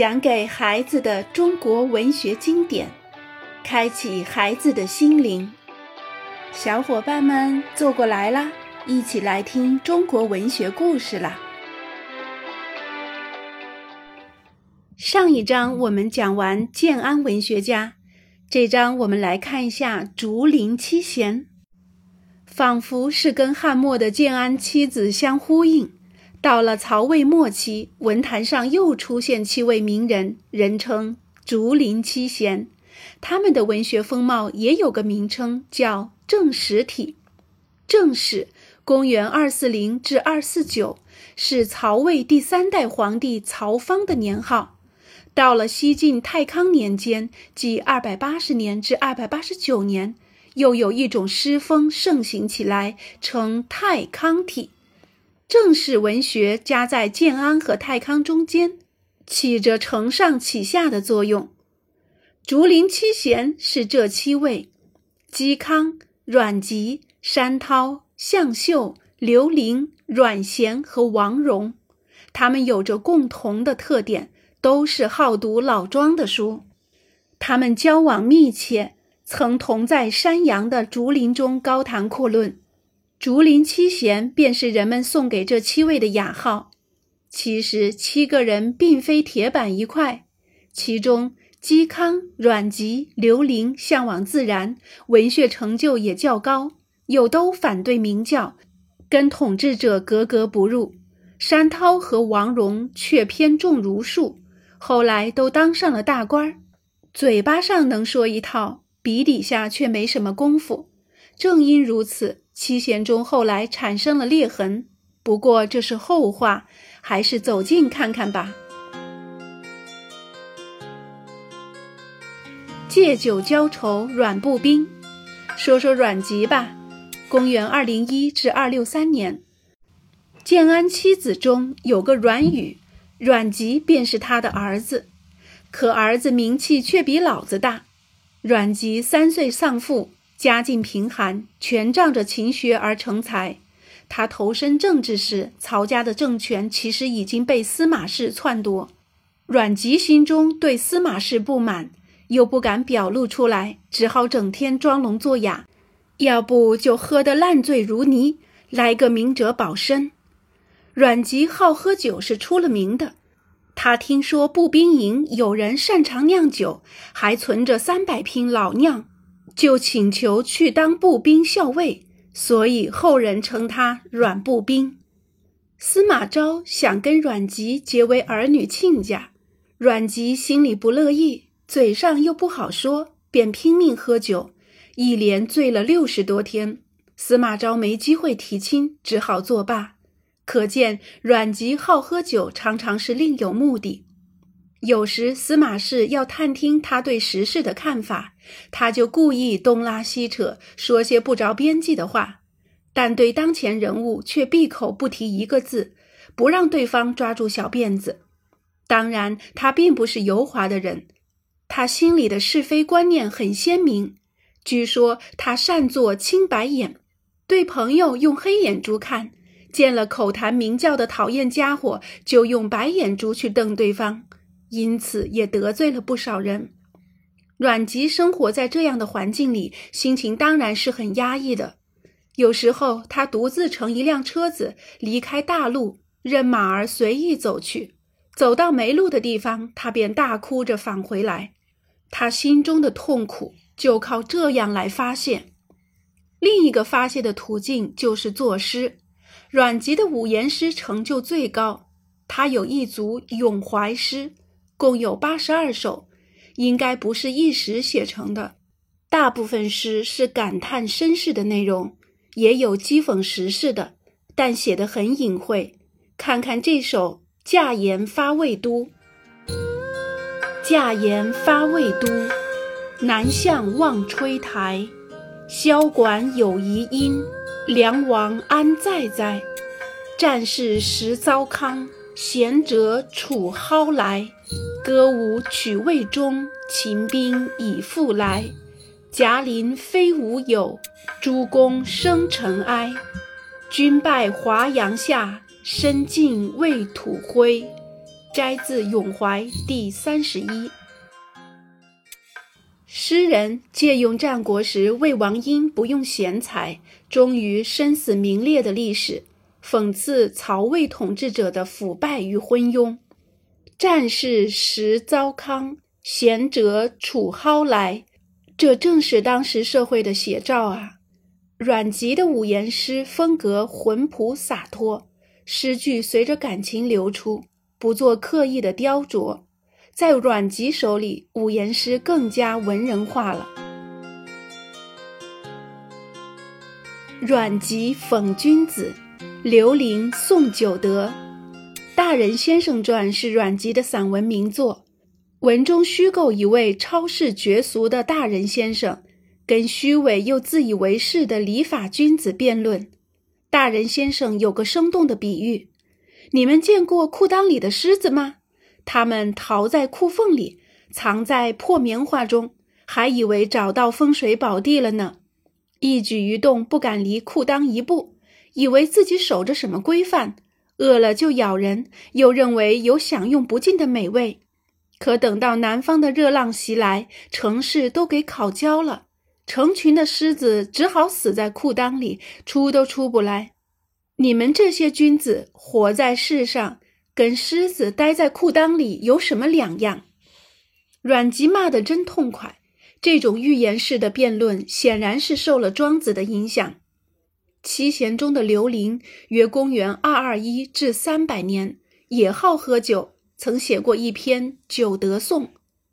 讲给孩子的中国文学经典，开启孩子的心灵。小伙伴们坐过来啦，一起来听中国文学故事啦。上一章我们讲完建安文学家，这章我们来看一下竹林七贤，仿佛是跟汉末的建安七子相呼应。到了曹魏末期，文坛上又出现七位名人，人称竹林七贤。他们的文学风貌也有个名称，叫正史体。正史，公元二四零至二四九，是曹魏第三代皇帝曹芳的年号。到了西晋太康年间，即二百八十年至二百八十九年，又有一种诗风盛行起来，称太康体。正史文学夹在建安和太康中间，起着承上启下的作用。竹林七贤是这七位：嵇康、阮籍、山涛、向秀、刘伶、阮咸和王戎。他们有着共同的特点，都是好读老庄的书。他们交往密切，曾同在山阳的竹林中高谈阔论。竹林七贤便是人们送给这七位的雅号。其实七个人并非铁板一块，其中嵇康、阮籍、刘伶向往自然，文学成就也较高，又都反对明教，跟统治者格格不入。山涛和王戎却偏重儒术，后来都当上了大官儿，嘴巴上能说一套，笔底下却没什么功夫。正因如此。七贤中后来产生了裂痕，不过这是后话，还是走近看看吧。借酒浇愁，阮步兵。说说阮籍吧。公元二零一至二六三年，建安七子中有个阮宇，阮籍便是他的儿子。可儿子名气却比老子大。阮籍三岁丧父。家境贫寒，全仗着勤学而成才。他投身政治时，曹家的政权其实已经被司马氏篡夺。阮籍心中对司马氏不满，又不敢表露出来，只好整天装聋作哑，要不就喝得烂醉如泥，来个明哲保身。阮籍好喝酒是出了名的，他听说步兵营有人擅长酿酒，还存着三百瓶老酿。就请求去当步兵校尉，所以后人称他阮步兵。司马昭想跟阮籍结为儿女亲家，阮籍心里不乐意，嘴上又不好说，便拼命喝酒，一连醉了六十多天。司马昭没机会提亲，只好作罢。可见阮籍好喝酒，常常是另有目的。有时司马氏要探听他对时事的看法，他就故意东拉西扯，说些不着边际的话，但对当前人物却闭口不提一个字，不让对方抓住小辫子。当然，他并不是油滑的人，他心里的是非观念很鲜明。据说他善做青白眼，对朋友用黑眼珠看，见了口谈明教的讨厌家伙，就用白眼珠去瞪对方。因此也得罪了不少人。阮籍生活在这样的环境里，心情当然是很压抑的。有时候他独自乘一辆车子离开大路，任马儿随意走去。走到没路的地方，他便大哭着返回来。他心中的痛苦就靠这样来发泄。另一个发泄的途径就是作诗。阮籍的五言诗成就最高，他有一组咏怀诗。共有八十二首，应该不是一时写成的。大部分诗是感叹身世的内容，也有讥讽时事的，但写得很隐晦。看看这首《驾言发魏都》：驾言发魏都，南向望吹台。箫管有遗音，梁王安在哉？战事时糟糠，贤者处蒿来。歌舞曲未终，秦兵已复来。夹邻非吾友，诸公生尘埃。君拜华阳下，身尽未土灰。摘自《咏怀》第三十一。诗人借用战国时魏王婴不用贤才，终于生死名裂的历史，讽刺曹魏统治者的腐败与昏庸。战士时糟糠，贤者处蒿来，这正是当时社会的写照啊。阮籍的五言诗风格浑朴洒脱，诗句随着感情流出。不做刻意的雕琢，在阮籍手里，五言诗更加文人化了。阮籍讽君子，刘伶颂九德，《大人先生传》是阮籍的散文名作，文中虚构一位超世绝俗的大人先生，跟虚伪又自以为是的礼法君子辩论。大人先生有个生动的比喻。你们见过裤裆里的狮子吗？他们逃在裤缝里，藏在破棉花中，还以为找到风水宝地了呢。一举一动不敢离裤裆一步，以为自己守着什么规范，饿了就咬人，又认为有享用不尽的美味。可等到南方的热浪袭来，城市都给烤焦了，成群的狮子只好死在裤裆里，出都出不来。你们这些君子活在世上，跟狮子待在裤裆里有什么两样？阮籍骂得真痛快。这种寓言式的辩论显然是受了庄子的影响。七贤中的刘伶，约公元二二一至三百年，也好喝酒，曾写过一篇《酒德颂》，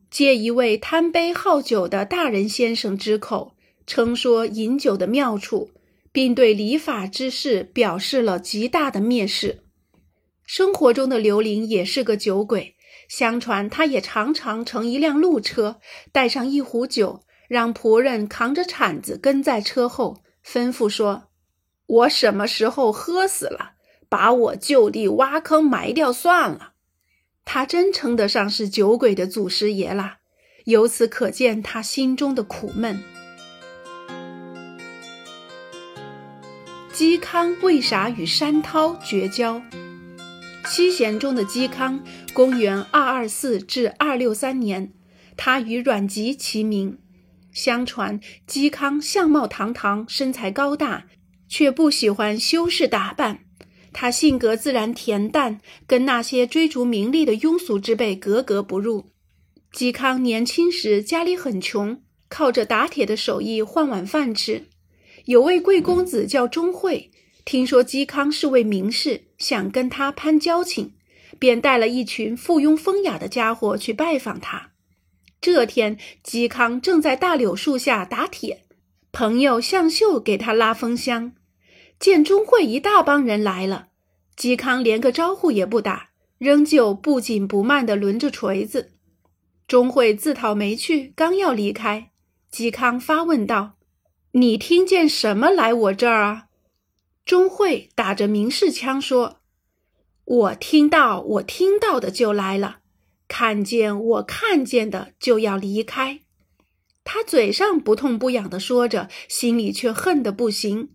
借一位贪杯好酒的大人先生之口，称说饮酒的妙处。并对礼法之事表示了极大的蔑视。生活中的刘伶也是个酒鬼，相传他也常常乘一辆路车，带上一壶酒，让仆人扛着铲子跟在车后，吩咐说：“我什么时候喝死了，把我就地挖坑埋掉算了。”他真称得上是酒鬼的祖师爷啦。由此可见他心中的苦闷。嵇康为啥与山涛绝交？七贤中的嵇康，公元二二四至二六三年，他与阮籍齐名。相传嵇康相貌堂堂，身材高大，却不喜欢修饰打扮。他性格自然恬淡，跟那些追逐名利的庸俗之辈格格不入。嵇康年轻时家里很穷，靠着打铁的手艺换碗饭吃。有位贵公子叫钟会，听说嵇康是位名士，想跟他攀交情，便带了一群附庸风雅的家伙去拜访他。这天，嵇康正在大柳树下打铁，朋友向秀给他拉风箱，见钟会一大帮人来了，嵇康连个招呼也不打，仍旧不紧不慢地抡着锤子。钟会自讨没趣，刚要离开，嵇康发问道。你听见什么来我这儿啊？钟会打着明示腔说：“我听到，我听到的就来了；看见我看见的就要离开。”他嘴上不痛不痒的说着，心里却恨得不行。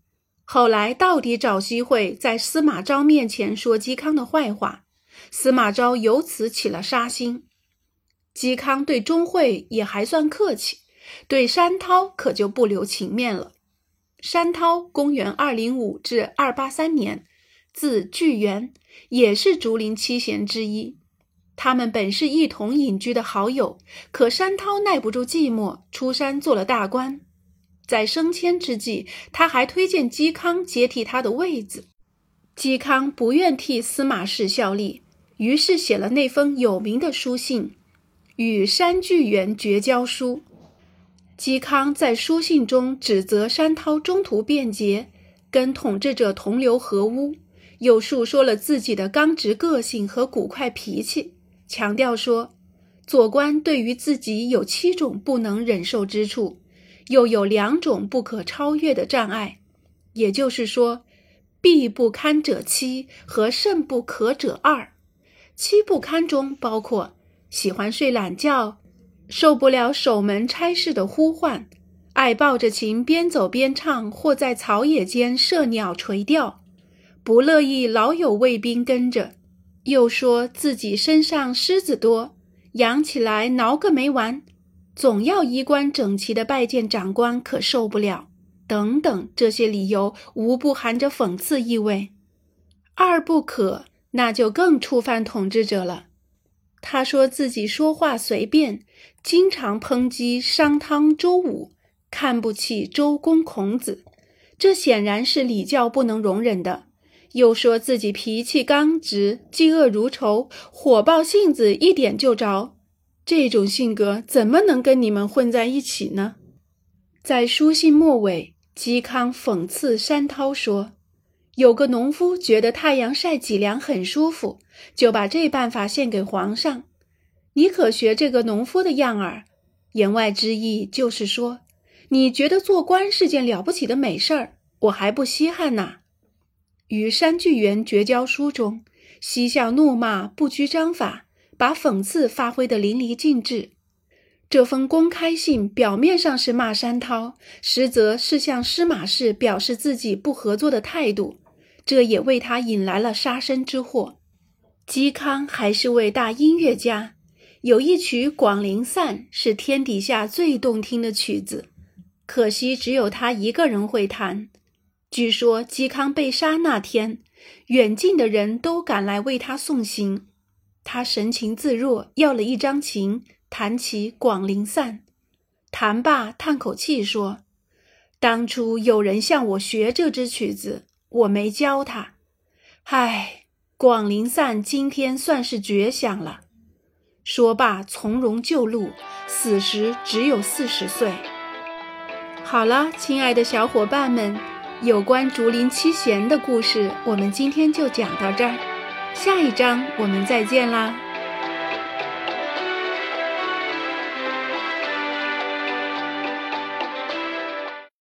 后来到底找机会在司马昭面前说嵇康的坏话，司马昭由此起了杀心。嵇康对钟会也还算客气。对山涛可就不留情面了。山涛公元二零五至二八三年，字巨源，也是竹林七贤之一。他们本是一同隐居的好友，可山涛耐不住寂寞，出山做了大官。在升迁之际，他还推荐嵇康接替他的位子。嵇康不愿替司马氏效力，于是写了那封有名的书信《与山巨源绝交书》。嵇康在书信中指责山涛中途变节，跟统治者同流合污，又述说了自己的刚直个性和古怪脾气，强调说，做官对于自己有七种不能忍受之处，又有两种不可超越的障碍，也就是说，必不堪者七和甚不可者二。七不堪中包括喜欢睡懒觉。受不了守门差事的呼唤，爱抱着琴边走边唱，或在草野间射鸟垂钓，不乐意老有卫兵跟着，又说自己身上虱子多，养起来挠个没完，总要衣冠整齐的拜见长官，可受不了。等等，这些理由无不含着讽刺意味。二不可，那就更触犯统治者了。他说自己说话随便，经常抨击商汤、周武，看不起周公、孔子，这显然是礼教不能容忍的。又说自己脾气刚直，嫉恶如仇，火爆性子一点就着。这种性格怎么能跟你们混在一起呢？在书信末尾，嵇康讽刺山涛说：“有个农夫觉得太阳晒脊梁很舒服，就把这办法献给皇上。你可学这个农夫的样儿。”言外之意就是说，你觉得做官是件了不起的美事儿，我还不稀罕呢。与山巨源绝交书中，嬉笑怒骂不拘章法，把讽刺发挥得淋漓尽致。这封公开信表面上是骂山涛，实则是向司马氏表示自己不合作的态度，这也为他引来了杀身之祸。嵇康还是位大音乐家，有一曲《广陵散》是天底下最动听的曲子，可惜只有他一个人会弹。据说嵇康被杀那天，远近的人都赶来为他送行。他神情自若，要了一张琴，弹起《广陵散》。弹罢，叹口气说：“当初有人向我学这支曲子，我没教他。唉，《广陵散》今天算是绝响了。”说罢，从容就路，死时只有四十岁。好了，亲爱的小伙伴们。有关竹林七贤的故事，我们今天就讲到这儿，下一章我们再见啦。